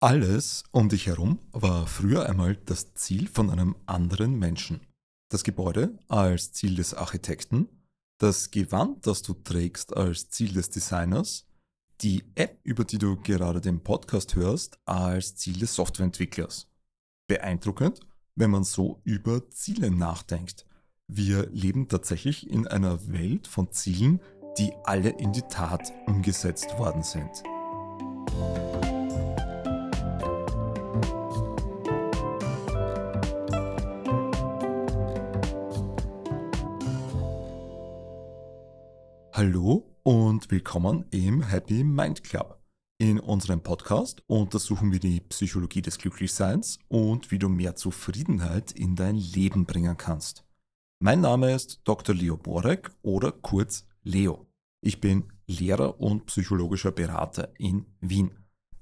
Alles um dich herum war früher einmal das Ziel von einem anderen Menschen. Das Gebäude als Ziel des Architekten, das Gewand, das du trägst, als Ziel des Designers, die App, über die du gerade den Podcast hörst, als Ziel des Softwareentwicklers. Beeindruckend, wenn man so über Ziele nachdenkt. Wir leben tatsächlich in einer Welt von Zielen, die alle in die Tat umgesetzt worden sind. Hallo und willkommen im Happy Mind Club. In unserem Podcast untersuchen wir die Psychologie des Glücklichseins und wie du mehr Zufriedenheit in dein Leben bringen kannst. Mein Name ist Dr. Leo Borek oder kurz Leo. Ich bin Lehrer und psychologischer Berater in Wien.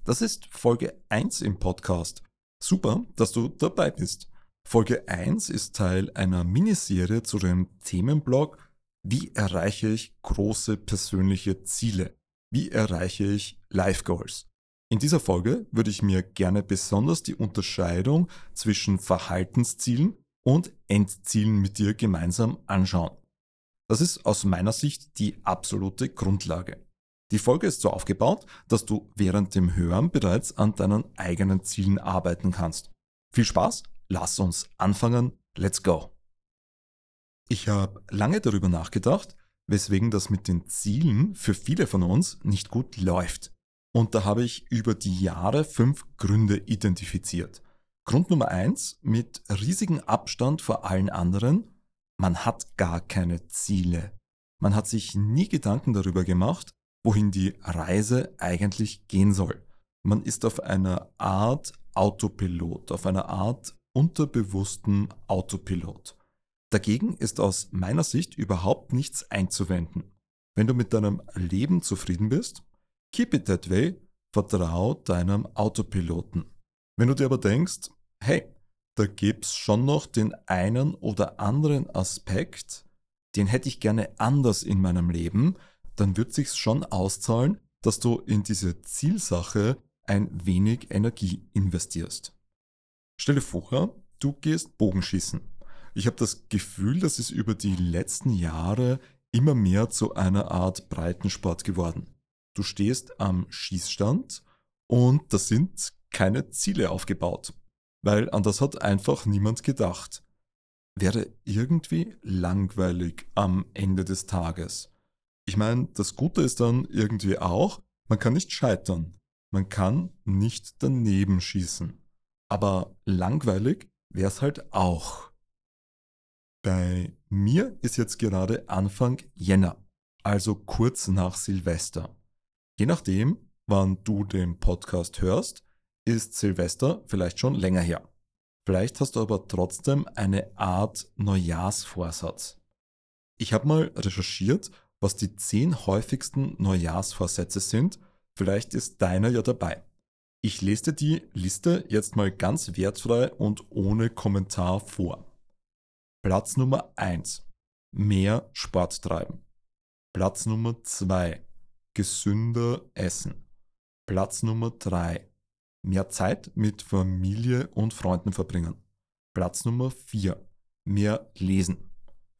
Das ist Folge 1 im Podcast. Super, dass du dabei bist. Folge 1 ist Teil einer Miniserie zu dem Themenblock wie erreiche ich große persönliche Ziele? Wie erreiche ich Life Goals? In dieser Folge würde ich mir gerne besonders die Unterscheidung zwischen Verhaltenszielen und Endzielen mit dir gemeinsam anschauen. Das ist aus meiner Sicht die absolute Grundlage. Die Folge ist so aufgebaut, dass du während dem Hören bereits an deinen eigenen Zielen arbeiten kannst. Viel Spaß, lass uns anfangen, let's go! Ich habe lange darüber nachgedacht, weswegen das mit den Zielen für viele von uns nicht gut läuft. Und da habe ich über die Jahre fünf Gründe identifiziert. Grund Nummer eins, mit riesigem Abstand vor allen anderen, man hat gar keine Ziele. Man hat sich nie Gedanken darüber gemacht, wohin die Reise eigentlich gehen soll. Man ist auf einer Art Autopilot, auf einer Art unterbewussten Autopilot. Dagegen ist aus meiner Sicht überhaupt nichts einzuwenden. Wenn du mit deinem Leben zufrieden bist, keep it that way, vertrau deinem Autopiloten. Wenn du dir aber denkst, hey, da gibt's schon noch den einen oder anderen Aspekt, den hätte ich gerne anders in meinem Leben, dann wird sich's schon auszahlen, dass du in diese Zielsache ein wenig Energie investierst. Stelle vor, du gehst Bogenschießen. Ich habe das Gefühl, das ist über die letzten Jahre immer mehr zu einer Art Breitensport geworden. Du stehst am Schießstand und da sind keine Ziele aufgebaut, weil an das hat einfach niemand gedacht. Wäre irgendwie langweilig am Ende des Tages. Ich meine, das Gute ist dann irgendwie auch, man kann nicht scheitern. Man kann nicht daneben schießen. Aber langweilig wäre es halt auch. Bei mir ist jetzt gerade Anfang Jänner, also kurz nach Silvester. Je nachdem, wann du den Podcast hörst, ist Silvester vielleicht schon länger her. Vielleicht hast du aber trotzdem eine Art Neujahrsvorsatz. Ich habe mal recherchiert, was die zehn häufigsten Neujahrsvorsätze sind. Vielleicht ist deiner ja dabei. Ich lese dir die Liste jetzt mal ganz wertfrei und ohne Kommentar vor. Platz Nummer 1. Mehr Sport treiben. Platz Nummer 2. Gesünder essen. Platz Nummer 3. Mehr Zeit mit Familie und Freunden verbringen. Platz Nummer 4. Mehr lesen.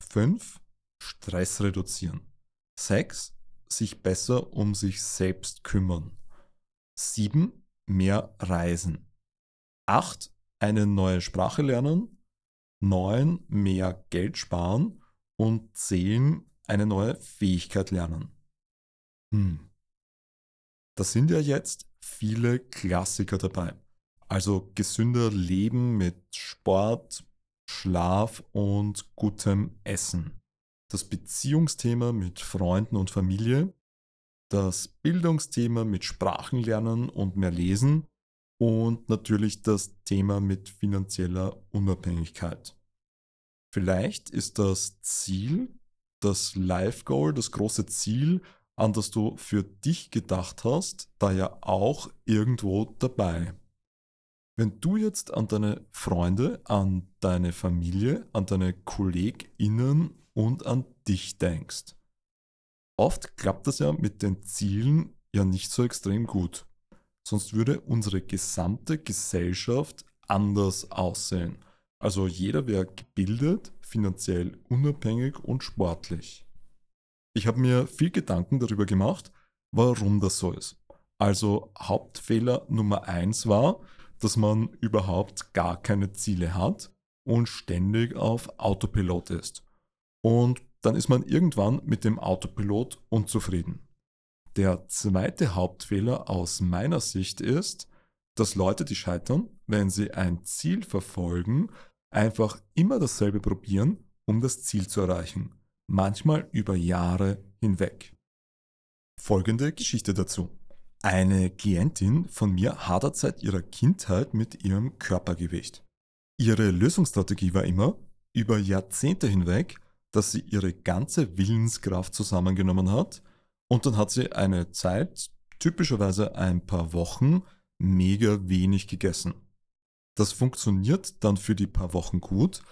5. Stress reduzieren. 6. Sich besser um sich selbst kümmern. 7. Mehr reisen. 8. Eine neue Sprache lernen 9 mehr Geld sparen und 10 eine neue Fähigkeit lernen. Hm. Da sind ja jetzt viele Klassiker dabei. Also gesünder Leben mit Sport, Schlaf und gutem Essen. Das Beziehungsthema mit Freunden und Familie. Das Bildungsthema mit Sprachenlernen und mehr Lesen und natürlich das Thema mit finanzieller Unabhängigkeit. Vielleicht ist das Ziel, das Life Goal, das große Ziel, an das du für dich gedacht hast, da ja auch irgendwo dabei. Wenn du jetzt an deine Freunde, an deine Familie, an deine KollegInnen und an dich denkst, oft klappt das ja mit den Zielen ja nicht so extrem gut. Sonst würde unsere gesamte Gesellschaft anders aussehen. Also jeder wäre gebildet, finanziell unabhängig und sportlich. Ich habe mir viel Gedanken darüber gemacht, warum das so ist. Also Hauptfehler Nummer eins war, dass man überhaupt gar keine Ziele hat und ständig auf Autopilot ist. Und dann ist man irgendwann mit dem Autopilot unzufrieden. Der zweite Hauptfehler aus meiner Sicht ist, dass Leute, die scheitern, wenn sie ein Ziel verfolgen, einfach immer dasselbe probieren, um das Ziel zu erreichen. Manchmal über Jahre hinweg. Folgende Geschichte dazu. Eine Klientin von mir hadert seit ihrer Kindheit mit ihrem Körpergewicht. Ihre Lösungsstrategie war immer, über Jahrzehnte hinweg, dass sie ihre ganze Willenskraft zusammengenommen hat und dann hat sie eine Zeit, typischerweise ein paar Wochen, mega wenig gegessen. Das funktioniert dann für die paar Wochen gut,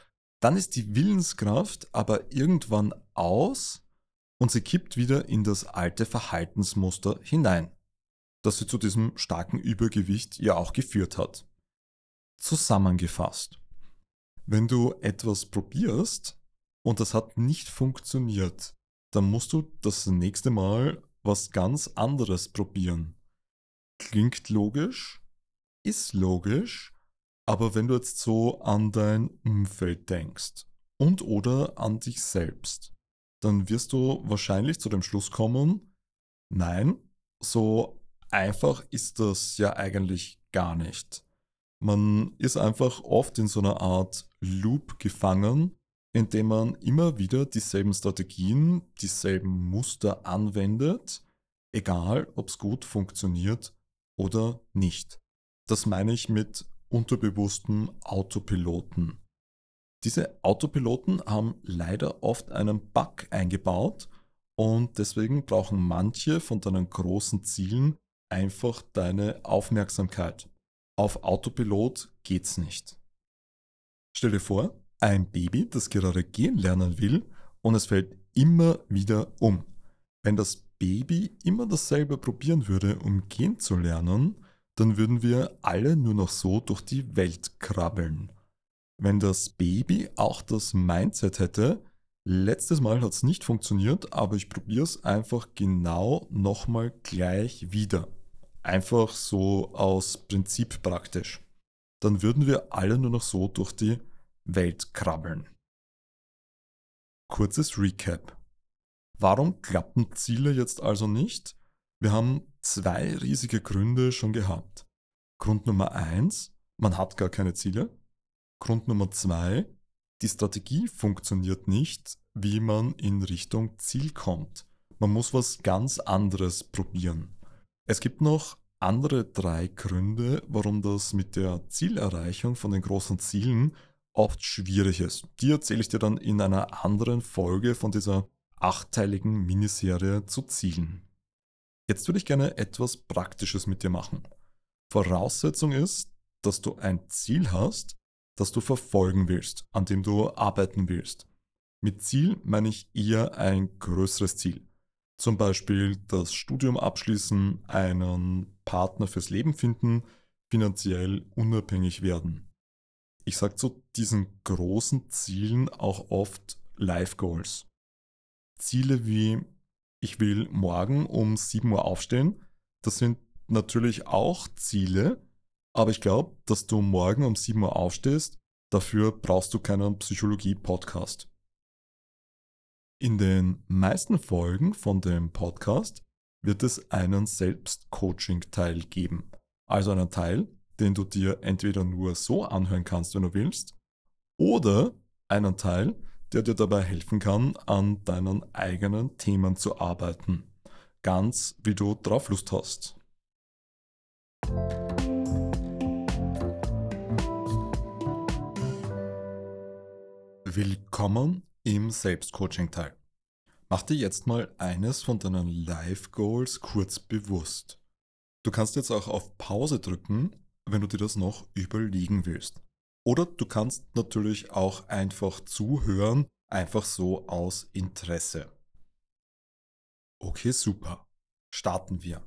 dann ist die Willenskraft aber irgendwann aus und sie kippt wieder in das alte Verhaltensmuster hinein, das sie zu diesem starken Übergewicht ja auch geführt hat. Zusammengefasst. Wenn du etwas probierst und das hat nicht funktioniert, dann musst du das nächste Mal was ganz anderes probieren. Klingt logisch, ist logisch, aber wenn du jetzt so an dein Umfeld denkst und oder an dich selbst, dann wirst du wahrscheinlich zu dem Schluss kommen, nein, so einfach ist das ja eigentlich gar nicht. Man ist einfach oft in so einer Art Loop gefangen, in dem man immer wieder dieselben Strategien, dieselben Muster anwendet, egal ob es gut funktioniert oder nicht. Das meine ich mit unterbewussten Autopiloten. Diese Autopiloten haben leider oft einen Bug eingebaut und deswegen brauchen manche von deinen großen Zielen einfach deine Aufmerksamkeit. Auf Autopilot geht's nicht. Stell dir vor, ein Baby, das gerade gehen lernen will und es fällt immer wieder um. Wenn das Baby immer dasselbe probieren würde, um gehen zu lernen, dann würden wir alle nur noch so durch die Welt krabbeln. Wenn das Baby auch das Mindset hätte, letztes Mal hat es nicht funktioniert, aber ich probiere es einfach genau nochmal gleich wieder. Einfach so aus Prinzip praktisch. Dann würden wir alle nur noch so durch die Welt krabbeln. Kurzes Recap. Warum klappen Ziele jetzt also nicht? Wir haben zwei riesige Gründe schon gehabt. Grund Nummer eins, man hat gar keine Ziele. Grund Nummer zwei, die Strategie funktioniert nicht, wie man in Richtung Ziel kommt. Man muss was ganz anderes probieren. Es gibt noch andere drei Gründe, warum das mit der Zielerreichung von den großen Zielen oft schwierig ist. Die erzähle ich dir dann in einer anderen Folge von dieser achtteiligen Miniserie zu Zielen. Jetzt würde ich gerne etwas Praktisches mit dir machen. Voraussetzung ist, dass du ein Ziel hast, das du verfolgen willst, an dem du arbeiten willst. Mit Ziel meine ich eher ein größeres Ziel. Zum Beispiel das Studium abschließen, einen Partner fürs Leben finden, finanziell unabhängig werden. Ich sage zu diesen großen Zielen auch oft Life Goals. Ziele wie ich will morgen um 7 Uhr aufstehen, das sind natürlich auch Ziele, aber ich glaube, dass du morgen um 7 Uhr aufstehst, dafür brauchst du keinen Psychologie-Podcast. In den meisten Folgen von dem Podcast wird es einen Selbstcoaching-Teil geben. Also einen Teil, den du dir entweder nur so anhören kannst, wenn du willst, oder einen Teil, der dir dabei helfen kann, an deinen eigenen Themen zu arbeiten. Ganz wie du drauf Lust hast. Willkommen im Selbstcoaching-Teil. Mach dir jetzt mal eines von deinen Life Goals kurz bewusst. Du kannst jetzt auch auf Pause drücken, wenn du dir das noch überlegen willst. Oder du kannst natürlich auch einfach zuhören, einfach so aus Interesse. Okay, super. Starten wir.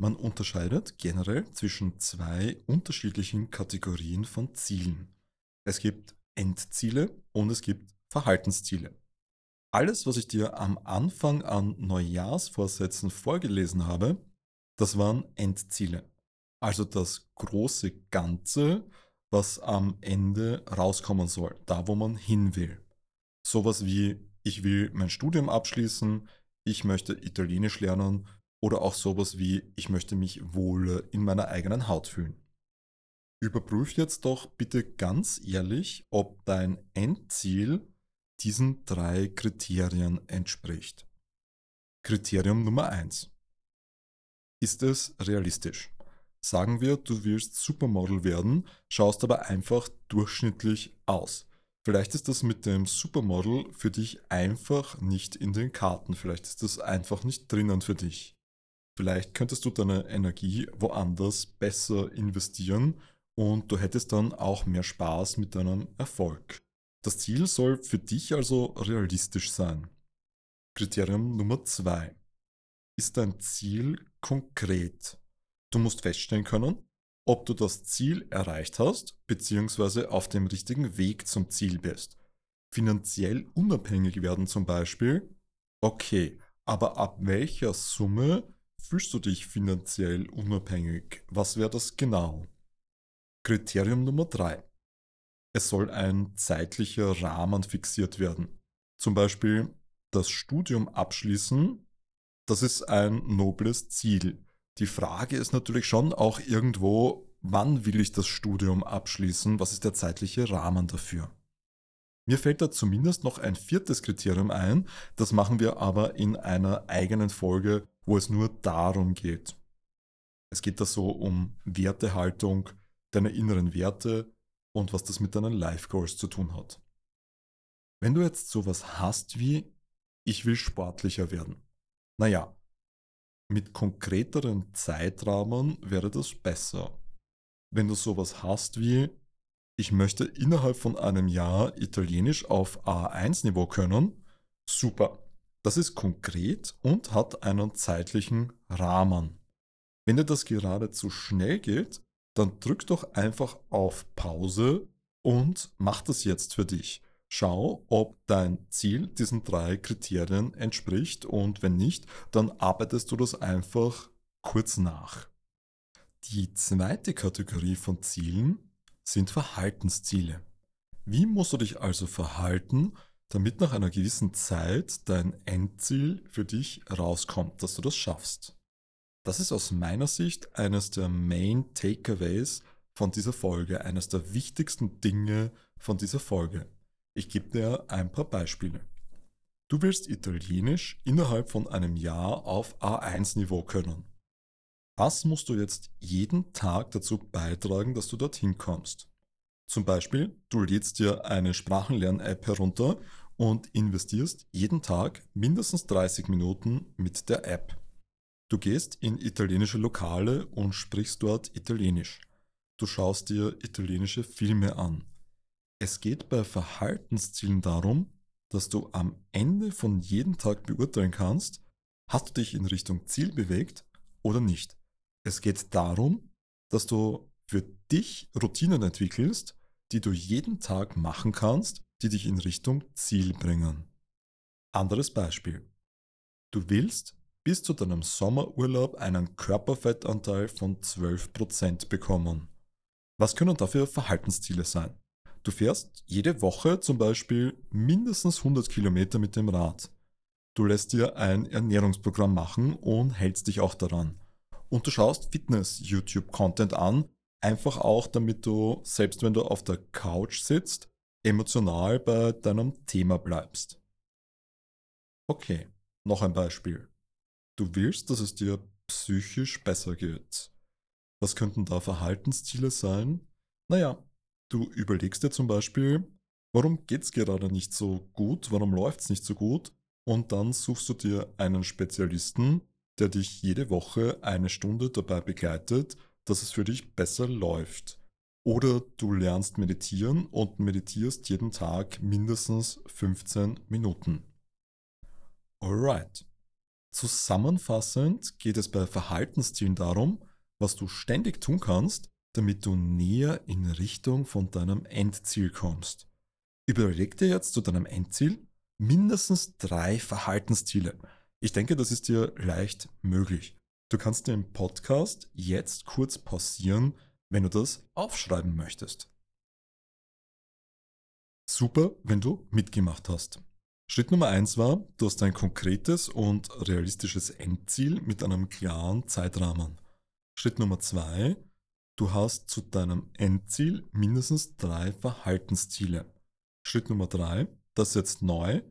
Man unterscheidet generell zwischen zwei unterschiedlichen Kategorien von Zielen. Es gibt Endziele und es gibt Verhaltensziele. Alles, was ich dir am Anfang an Neujahrsvorsätzen vorgelesen habe, das waren Endziele. Also das große Ganze, was am Ende rauskommen soll, da wo man hin will. Sowas wie, ich will mein Studium abschließen, ich möchte Italienisch lernen oder auch sowas wie, ich möchte mich wohl in meiner eigenen Haut fühlen. Überprüf jetzt doch bitte ganz ehrlich, ob dein Endziel diesen drei Kriterien entspricht. Kriterium Nummer eins: Ist es realistisch? Sagen wir, du willst Supermodel werden, schaust aber einfach durchschnittlich aus. Vielleicht ist das mit dem Supermodel für dich einfach nicht in den Karten. Vielleicht ist das einfach nicht drinnen für dich. Vielleicht könntest du deine Energie woanders besser investieren und du hättest dann auch mehr Spaß mit deinem Erfolg. Das Ziel soll für dich also realistisch sein. Kriterium Nummer zwei: Ist dein Ziel konkret? Du musst feststellen können, ob du das Ziel erreicht hast, beziehungsweise auf dem richtigen Weg zum Ziel bist. Finanziell unabhängig werden zum Beispiel, okay, aber ab welcher Summe fühlst du dich finanziell unabhängig? Was wäre das genau? Kriterium Nummer 3. Es soll ein zeitlicher Rahmen fixiert werden. Zum Beispiel das Studium abschließen, das ist ein nobles Ziel. Die Frage ist natürlich schon auch irgendwo, wann will ich das Studium abschließen? Was ist der zeitliche Rahmen dafür? Mir fällt da zumindest noch ein viertes Kriterium ein, das machen wir aber in einer eigenen Folge, wo es nur darum geht. Es geht da so um Wertehaltung, deine inneren Werte und was das mit deinen Life Goals zu tun hat. Wenn du jetzt sowas hast wie, ich will sportlicher werden. Naja, mit konkreteren Zeitrahmen wäre das besser. Wenn du sowas hast wie, ich möchte innerhalb von einem Jahr Italienisch auf A1-Niveau können, super. Das ist konkret und hat einen zeitlichen Rahmen. Wenn dir das gerade zu schnell geht, dann drück doch einfach auf Pause und mach das jetzt für dich. Schau, ob dein Ziel diesen drei Kriterien entspricht und wenn nicht, dann arbeitest du das einfach kurz nach. Die zweite Kategorie von Zielen sind Verhaltensziele. Wie musst du dich also verhalten, damit nach einer gewissen Zeit dein Endziel für dich rauskommt, dass du das schaffst? Das ist aus meiner Sicht eines der Main Takeaways von dieser Folge, eines der wichtigsten Dinge von dieser Folge. Ich gebe dir ein paar Beispiele. Du willst Italienisch innerhalb von einem Jahr auf A1-Niveau können. Was musst du jetzt jeden Tag dazu beitragen, dass du dorthin kommst? Zum Beispiel, du lädst dir eine Sprachenlern-App herunter und investierst jeden Tag mindestens 30 Minuten mit der App. Du gehst in italienische Lokale und sprichst dort Italienisch. Du schaust dir italienische Filme an. Es geht bei Verhaltenszielen darum, dass du am Ende von jedem Tag beurteilen kannst, hast du dich in Richtung Ziel bewegt oder nicht. Es geht darum, dass du für dich Routinen entwickelst, die du jeden Tag machen kannst, die dich in Richtung Ziel bringen. Anderes Beispiel. Du willst bis zu deinem Sommerurlaub einen Körperfettanteil von 12% bekommen. Was können dafür Verhaltensziele sein? Du fährst jede Woche zum Beispiel mindestens 100 Kilometer mit dem Rad. Du lässt dir ein Ernährungsprogramm machen und hältst dich auch daran. Und du schaust Fitness-YouTube-Content an, einfach auch damit du, selbst wenn du auf der Couch sitzt, emotional bei deinem Thema bleibst. Okay, noch ein Beispiel. Du willst, dass es dir psychisch besser geht. Was könnten da Verhaltensziele sein? Naja, Du überlegst dir zum Beispiel, warum geht es gerade nicht so gut, warum läuft es nicht so gut und dann suchst du dir einen Spezialisten, der dich jede Woche eine Stunde dabei begleitet, dass es für dich besser läuft. Oder du lernst meditieren und meditierst jeden Tag mindestens 15 Minuten. Alright. Zusammenfassend geht es bei Verhaltenszielen darum, was du ständig tun kannst, damit du näher in Richtung von deinem Endziel kommst. Überleg dir jetzt zu deinem Endziel mindestens drei Verhaltensziele. Ich denke, das ist dir leicht möglich. Du kannst den Podcast jetzt kurz pausieren, wenn du das aufschreiben möchtest. Super, wenn du mitgemacht hast. Schritt Nummer eins war, du hast ein konkretes und realistisches Endziel mit einem klaren Zeitrahmen. Schritt Nummer zwei, du hast zu deinem Endziel mindestens drei Verhaltensziele. Schritt Nummer drei, das ist jetzt neu,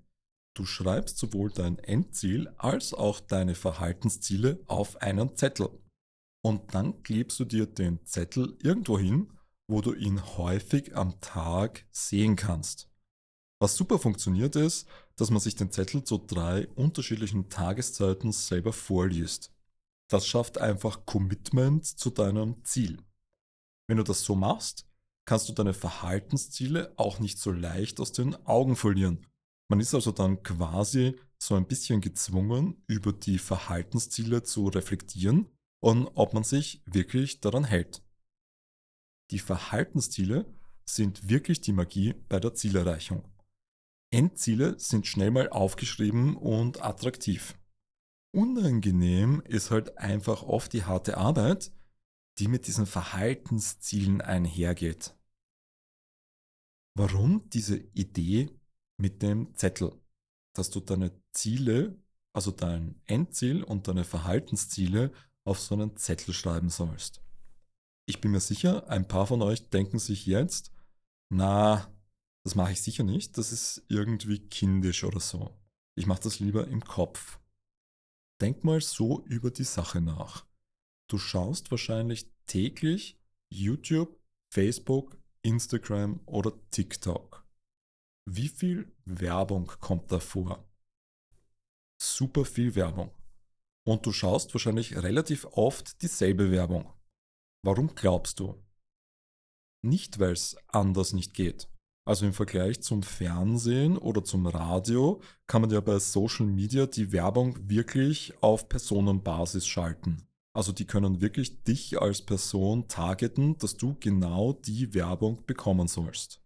du schreibst sowohl dein Endziel als auch deine Verhaltensziele auf einen Zettel. Und dann klebst du dir den Zettel irgendwo hin, wo du ihn häufig am Tag sehen kannst. Was super funktioniert ist, dass man sich den Zettel zu drei unterschiedlichen Tageszeiten selber vorliest. Das schafft einfach Commitment zu deinem Ziel. Wenn du das so machst, kannst du deine Verhaltensziele auch nicht so leicht aus den Augen verlieren. Man ist also dann quasi so ein bisschen gezwungen, über die Verhaltensziele zu reflektieren und ob man sich wirklich daran hält. Die Verhaltensziele sind wirklich die Magie bei der Zielerreichung. Endziele sind schnell mal aufgeschrieben und attraktiv. Unangenehm ist halt einfach oft die harte Arbeit, die mit diesen Verhaltenszielen einhergeht. Warum diese Idee mit dem Zettel, dass du deine Ziele, also dein Endziel und deine Verhaltensziele auf so einen Zettel schreiben sollst? Ich bin mir sicher, ein paar von euch denken sich jetzt, na, das mache ich sicher nicht. Das ist irgendwie kindisch oder so. Ich mache das lieber im Kopf. Denk mal so über die Sache nach. Du schaust wahrscheinlich täglich YouTube, Facebook, Instagram oder TikTok. Wie viel Werbung kommt da vor? Super viel Werbung. Und du schaust wahrscheinlich relativ oft dieselbe Werbung. Warum glaubst du? Nicht, weil es anders nicht geht, also im Vergleich zum Fernsehen oder zum Radio kann man ja bei Social Media die Werbung wirklich auf Personenbasis schalten. Also die können wirklich dich als Person targeten, dass du genau die Werbung bekommen sollst.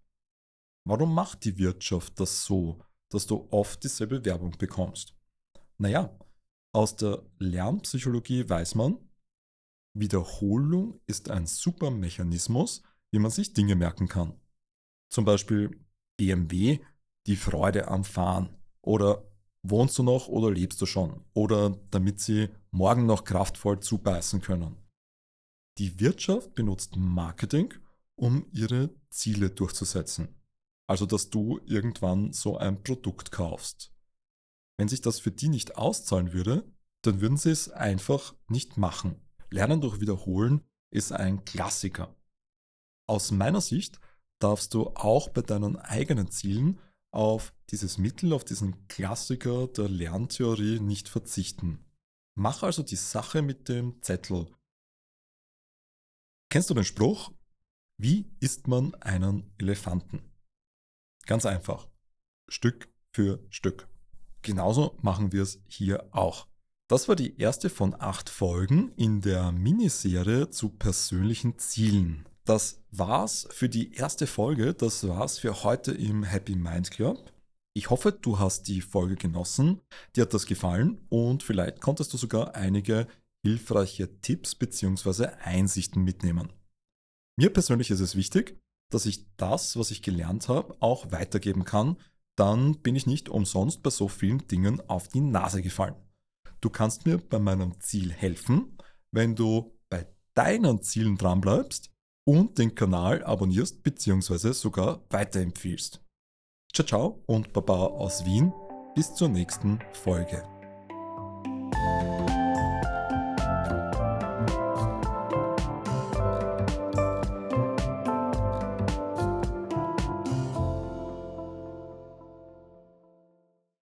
Warum macht die Wirtschaft das so, dass du oft dieselbe Werbung bekommst? Naja, aus der Lernpsychologie weiß man, Wiederholung ist ein super Mechanismus, wie man sich Dinge merken kann. Zum Beispiel BMW, die Freude am Fahren. Oder wohnst du noch oder lebst du schon? Oder damit sie morgen noch kraftvoll zubeißen können. Die Wirtschaft benutzt Marketing, um ihre Ziele durchzusetzen. Also, dass du irgendwann so ein Produkt kaufst. Wenn sich das für die nicht auszahlen würde, dann würden sie es einfach nicht machen. Lernen durch Wiederholen ist ein Klassiker. Aus meiner Sicht darfst du auch bei deinen eigenen Zielen auf dieses Mittel, auf diesen Klassiker der Lerntheorie nicht verzichten. Mach also die Sache mit dem Zettel. Kennst du den Spruch? Wie isst man einen Elefanten? Ganz einfach. Stück für Stück. Genauso machen wir es hier auch. Das war die erste von acht Folgen in der Miniserie zu persönlichen Zielen. Das war's für die erste Folge. Das war's für heute im Happy Mind Club. Ich hoffe, du hast die Folge genossen. Dir hat das gefallen und vielleicht konntest du sogar einige hilfreiche Tipps bzw. Einsichten mitnehmen. Mir persönlich ist es wichtig, dass ich das, was ich gelernt habe, auch weitergeben kann. Dann bin ich nicht umsonst bei so vielen Dingen auf die Nase gefallen. Du kannst mir bei meinem Ziel helfen, wenn du bei deinen Zielen dranbleibst und den Kanal abonnierst bzw. sogar weiterempfiehlst. Ciao, ciao und Baba aus Wien. Bis zur nächsten Folge.